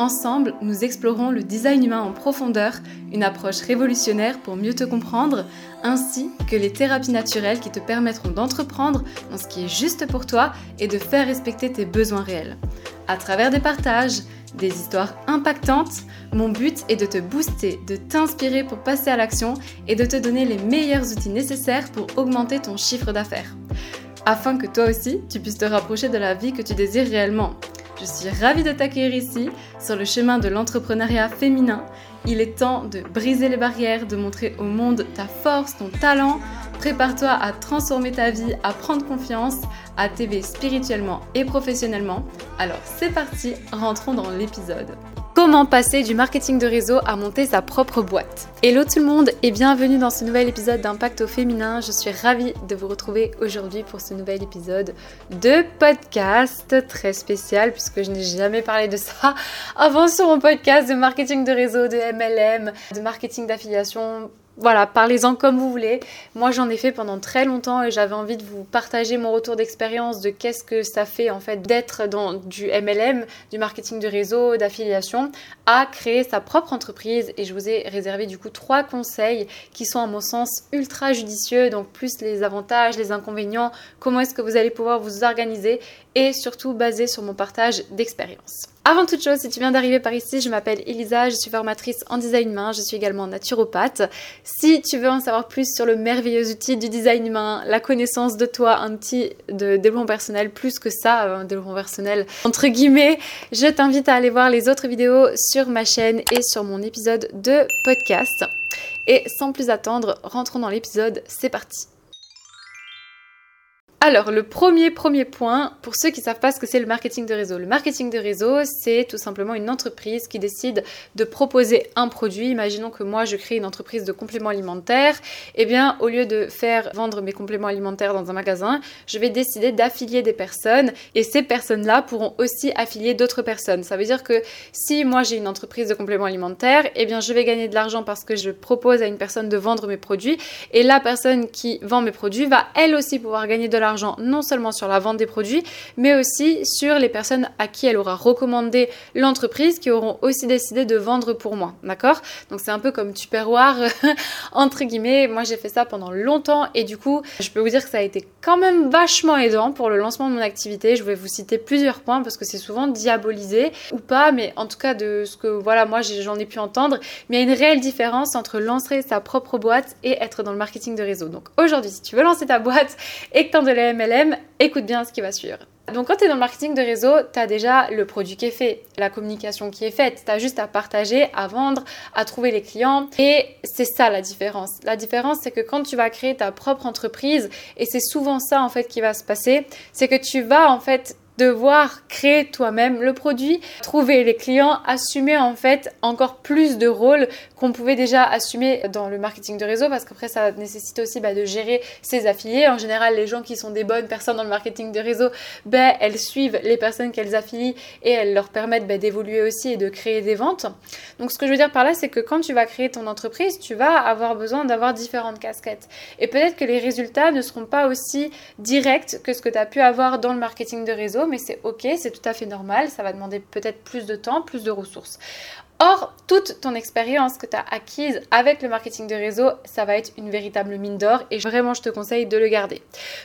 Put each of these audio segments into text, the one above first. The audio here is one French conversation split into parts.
Ensemble, nous explorons le design humain en profondeur, une approche révolutionnaire pour mieux te comprendre, ainsi que les thérapies naturelles qui te permettront d'entreprendre dans ce qui est juste pour toi et de faire respecter tes besoins réels. À travers des partages, des histoires impactantes, mon but est de te booster, de t'inspirer pour passer à l'action et de te donner les meilleurs outils nécessaires pour augmenter ton chiffre d'affaires. Afin que toi aussi, tu puisses te rapprocher de la vie que tu désires réellement. Je suis ravie de t'accueillir ici sur le chemin de l'entrepreneuriat féminin. Il est temps de briser les barrières, de montrer au monde ta force, ton talent. Prépare-toi à transformer ta vie, à prendre confiance, à t'élever spirituellement et professionnellement. Alors c'est parti, rentrons dans l'épisode. Comment passer du marketing de réseau à monter sa propre boîte Hello tout le monde et bienvenue dans ce nouvel épisode d'Impact au féminin. Je suis ravie de vous retrouver aujourd'hui pour ce nouvel épisode de podcast très spécial puisque je n'ai jamais parlé de ça avant sur mon podcast de marketing de réseau, de MLM, de marketing d'affiliation voilà, parlez-en comme vous voulez. Moi, j'en ai fait pendant très longtemps et j'avais envie de vous partager mon retour d'expérience de qu'est-ce que ça fait en fait d'être dans du MLM, du marketing de réseau, d'affiliation, à créer sa propre entreprise. Et je vous ai réservé du coup trois conseils qui sont à mon sens ultra judicieux, donc plus les avantages, les inconvénients, comment est-ce que vous allez pouvoir vous organiser et surtout basé sur mon partage d'expérience. Avant toute chose, si tu viens d'arriver par ici, je m'appelle Elisa, je suis formatrice en design humain, je suis également naturopathe. Si tu veux en savoir plus sur le merveilleux outil du design humain, la connaissance de toi, un petit de développement personnel, plus que ça, un développement personnel entre guillemets, je t'invite à aller voir les autres vidéos sur ma chaîne et sur mon épisode de podcast. Et sans plus attendre, rentrons dans l'épisode, c'est parti. Alors, le premier, premier point, pour ceux qui ne savent pas ce que c'est le marketing de réseau. Le marketing de réseau, c'est tout simplement une entreprise qui décide de proposer un produit. Imaginons que moi, je crée une entreprise de compléments alimentaires. Eh bien, au lieu de faire vendre mes compléments alimentaires dans un magasin, je vais décider d'affilier des personnes et ces personnes-là pourront aussi affilier d'autres personnes. Ça veut dire que si moi, j'ai une entreprise de compléments alimentaires, eh bien, je vais gagner de l'argent parce que je propose à une personne de vendre mes produits et la personne qui vend mes produits va elle aussi pouvoir gagner de l'argent non seulement sur la vente des produits, mais aussi sur les personnes à qui elle aura recommandé l'entreprise qui auront aussi décidé de vendre pour moi. D'accord? Donc c'est un peu comme Tupperware, entre guillemets. Moi j'ai fait ça pendant longtemps et du coup, je peux vous dire que ça a été quand même vachement aidant pour le lancement de mon activité. Je vais vous citer plusieurs points parce que c'est souvent diabolisé ou pas, mais en tout cas de ce que voilà, moi j'en ai pu entendre. Mais il y a une réelle différence entre lancer sa propre boîte et être dans le marketing de réseau. Donc aujourd'hui, si tu veux lancer ta boîte et que tu de MLM, écoute bien ce qui va suivre. Donc quand tu es dans le marketing de réseau, tu as déjà le produit qui est fait, la communication qui est faite, tu as juste à partager, à vendre, à trouver les clients et c'est ça la différence. La différence c'est que quand tu vas créer ta propre entreprise et c'est souvent ça en fait qui va se passer, c'est que tu vas en fait devoir créer toi-même le produit, trouver les clients, assumer en fait encore plus de rôles qu'on pouvait déjà assumer dans le marketing de réseau parce qu'après ça nécessite aussi bah, de gérer ses affiliés. En général, les gens qui sont des bonnes personnes dans le marketing de réseau, ben, elles suivent les personnes qu'elles affilient et elles leur permettent bah, d'évoluer aussi et de créer des ventes. Donc ce que je veux dire par là, c'est que quand tu vas créer ton entreprise, tu vas avoir besoin d'avoir différentes casquettes. Et peut-être que les résultats ne seront pas aussi directs que ce que tu as pu avoir dans le marketing de réseau mais c'est ok, c'est tout à fait normal. Ça va demander peut-être plus de temps, plus de ressources. Or, toute ton expérience que tu as acquise avec le marketing de réseau, ça va être une véritable mine d'or et vraiment je te conseille de le garder.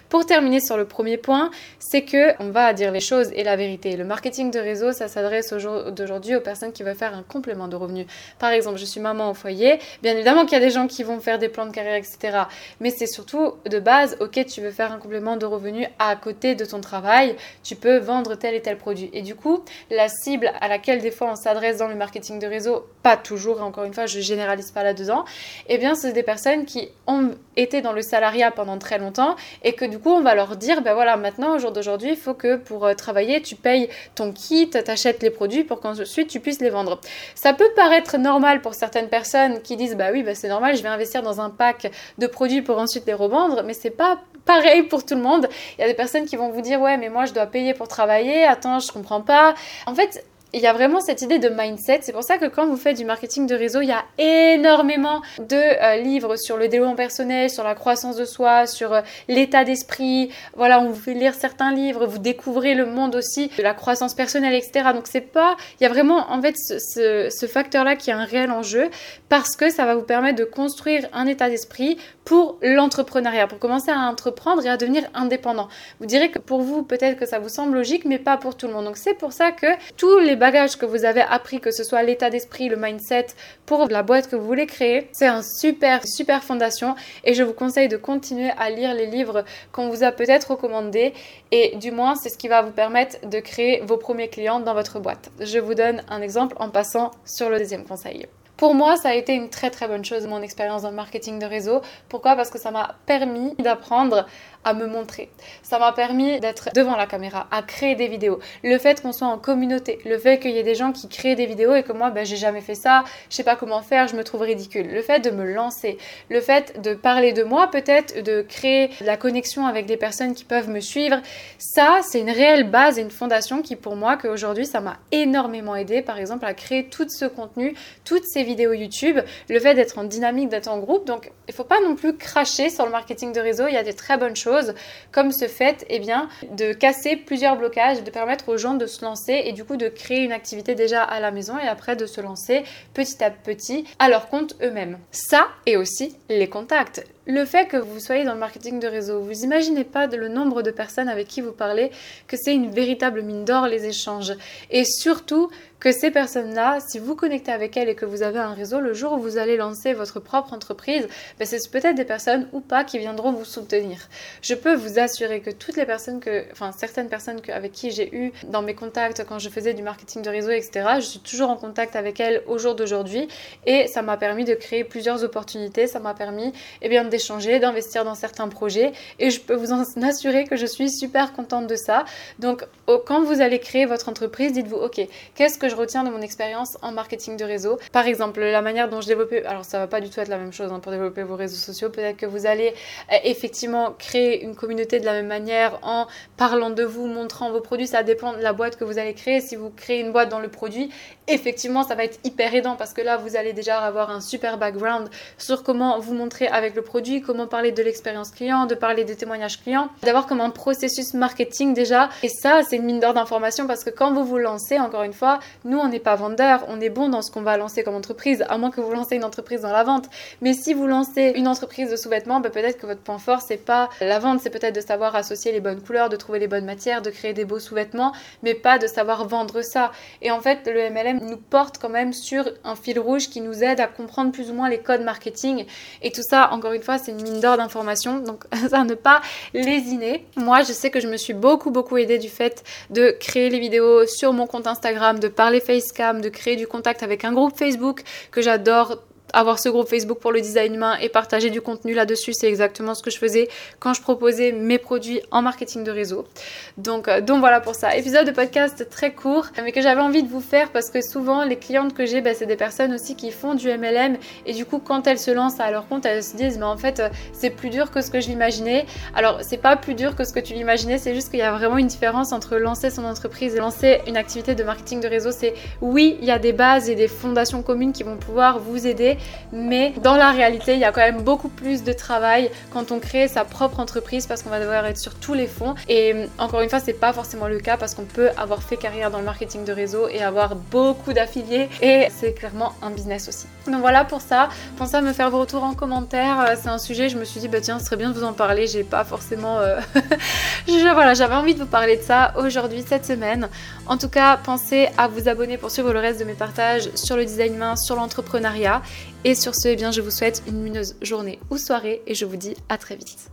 Pour terminer sur le premier point, c'est que on va dire les choses et la vérité. Le marketing de réseau, ça s'adresse d'aujourd'hui aux personnes qui veulent faire un complément de revenus. Par exemple, je suis maman au foyer, bien évidemment qu'il y a des gens qui vont faire des plans de carrière, etc. Mais c'est surtout de base, ok, tu veux faire un complément de revenus à côté de ton travail, tu peux vendre tel et tel produit. Et du coup, la cible à laquelle des fois on s'adresse dans le marketing de réseau, pas toujours, et encore une fois, je généralise pas là-dedans, eh bien, c'est des personnes qui ont été dans le salariat pendant très longtemps et que du coup, on va leur dire, ben voilà, maintenant, au jour d'aujourd'hui, il faut que pour euh, travailler, tu payes ton kit, t'achètes les produits pour qu'ensuite tu puisses les vendre. Ça peut paraître normal pour certaines personnes qui disent, bah oui, bah c'est normal, je vais investir dans un pack de produits pour ensuite les revendre, mais c'est pas pareil pour tout le monde. Il y a des personnes qui vont vous dire ouais mais moi je dois payer pour travailler, attends je comprends pas. En fait il y a vraiment cette idée de mindset. C'est pour ça que quand vous faites du marketing de réseau, il y a énormément de euh, livres sur le développement personnel, sur la croissance de soi, sur euh, l'état d'esprit. Voilà, on vous fait lire certains livres, vous découvrez le monde aussi de la croissance personnelle, etc. Donc c'est pas, il y a vraiment en fait ce, ce facteur-là qui est un réel enjeu parce que ça va vous permettre de construire un état d'esprit pour l'entrepreneuriat, pour commencer à entreprendre et à devenir indépendant. Vous direz que pour vous, peut-être que ça vous semble logique, mais pas pour tout le monde. Donc c'est pour ça que tous les que vous avez appris, que ce soit l'état d'esprit, le mindset pour la boîte que vous voulez créer, c'est un super, super fondation et je vous conseille de continuer à lire les livres qu'on vous a peut-être recommandés et du moins c'est ce qui va vous permettre de créer vos premiers clients dans votre boîte. Je vous donne un exemple en passant sur le deuxième conseil. Pour moi, ça a été une très très bonne chose, mon expérience dans le marketing de réseau. Pourquoi? Parce que ça m'a permis d'apprendre à me montrer. Ça m'a permis d'être devant la caméra, à créer des vidéos. Le fait qu'on soit en communauté, le fait qu'il y ait des gens qui créent des vidéos et que moi, ben, j'ai jamais fait ça, je sais pas comment faire, je me trouve ridicule. Le fait de me lancer, le fait de parler de moi peut-être, de créer la connexion avec des personnes qui peuvent me suivre, ça, c'est une réelle base et une fondation qui pour moi, qu'aujourd'hui, ça m'a énormément aidé, par exemple, à créer tout ce contenu, toutes ces vidéos YouTube, le fait d'être en dynamique, d'être en groupe. Donc, il faut pas non plus cracher sur le marketing de réseau. Il y a des très bonnes choses comme ce fait eh bien, de casser plusieurs blocages, de permettre aux gens de se lancer et du coup de créer une activité déjà à la maison et après de se lancer petit à petit à leur compte eux-mêmes. Ça et aussi les contacts. Le fait que vous soyez dans le marketing de réseau, vous imaginez pas le nombre de personnes avec qui vous parlez, que c'est une véritable mine d'or les échanges. Et surtout que ces personnes-là, si vous connectez avec elles et que vous avez un réseau, le jour où vous allez lancer votre propre entreprise, ben c'est peut-être des personnes ou pas qui viendront vous soutenir. Je peux vous assurer que toutes les personnes que, enfin certaines personnes avec qui j'ai eu dans mes contacts quand je faisais du marketing de réseau, etc., je suis toujours en contact avec elles au jour d'aujourd'hui et ça m'a permis de créer plusieurs opportunités, ça m'a permis eh bien, d'échanger, d'investir dans certains projets et je peux vous en assurer que je suis super contente de ça. Donc quand vous allez créer votre entreprise, dites-vous ok, qu'est-ce que je retiens de mon expérience en marketing de réseau? Par exemple, la manière dont je développais, alors ça va pas du tout être la même chose hein, pour développer vos réseaux sociaux, peut-être que vous allez euh, effectivement créer une communauté de la même manière en parlant de vous, montrant vos produits, ça dépend de la boîte que vous allez créer. Si vous créez une boîte dans le produit, effectivement ça va être hyper aidant parce que là vous allez déjà avoir un super background sur comment vous montrer avec le produit comment parler de l'expérience client, de parler des témoignages clients, d'avoir comme un processus marketing déjà. Et ça, c'est une mine d'or d'information parce que quand vous vous lancez, encore une fois, nous, on n'est pas vendeur, on est bon dans ce qu'on va lancer comme entreprise, à moins que vous lancez une entreprise dans la vente. Mais si vous lancez une entreprise de sous-vêtements, bah, peut-être que votre point fort, c'est pas la vente, c'est peut-être de savoir associer les bonnes couleurs, de trouver les bonnes matières, de créer des beaux sous-vêtements, mais pas de savoir vendre ça. Et en fait, le MLM nous porte quand même sur un fil rouge qui nous aide à comprendre plus ou moins les codes marketing. Et tout ça, encore une fois, c'est une mine d'or d'informations, donc ça ne pas lésiner. Moi, je sais que je me suis beaucoup, beaucoup aidée du fait de créer les vidéos sur mon compte Instagram, de parler facecam, de créer du contact avec un groupe Facebook que j'adore avoir ce groupe Facebook pour le design humain et partager du contenu là-dessus, c'est exactement ce que je faisais quand je proposais mes produits en marketing de réseau. Donc, euh, donc voilà pour ça. Épisode de podcast très court, mais que j'avais envie de vous faire parce que souvent les clientes que j'ai, bah, c'est des personnes aussi qui font du MLM et du coup quand elles se lancent à leur compte, elles se disent mais en fait euh, c'est plus dur que ce que je l'imaginais. Alors c'est pas plus dur que ce que tu l'imaginais, c'est juste qu'il y a vraiment une différence entre lancer son entreprise et lancer une activité de marketing de réseau. C'est oui, il y a des bases et des fondations communes qui vont pouvoir vous aider, mais dans la réalité, il y a quand même beaucoup plus de travail quand on crée sa propre entreprise parce qu'on va devoir être sur tous les fonds. Et encore une fois, c'est pas forcément le cas parce qu'on peut avoir fait carrière dans le marketing de réseau et avoir beaucoup d'affiliés et c'est clairement un business aussi. Donc voilà pour ça. Pensez à me faire vos retours en commentaire. Euh, c'est un sujet, je me suis dit, bah tiens, ce serait bien de vous en parler. J'ai pas forcément. Euh, voilà, j'avais envie de vous parler de ça aujourd'hui, cette semaine. En tout cas, pensez à vous abonner pour suivre le reste de mes partages sur le design main, sur l'entrepreneuriat. Et sur ce, eh bien, je vous souhaite une lumineuse journée ou soirée et je vous dis à très vite.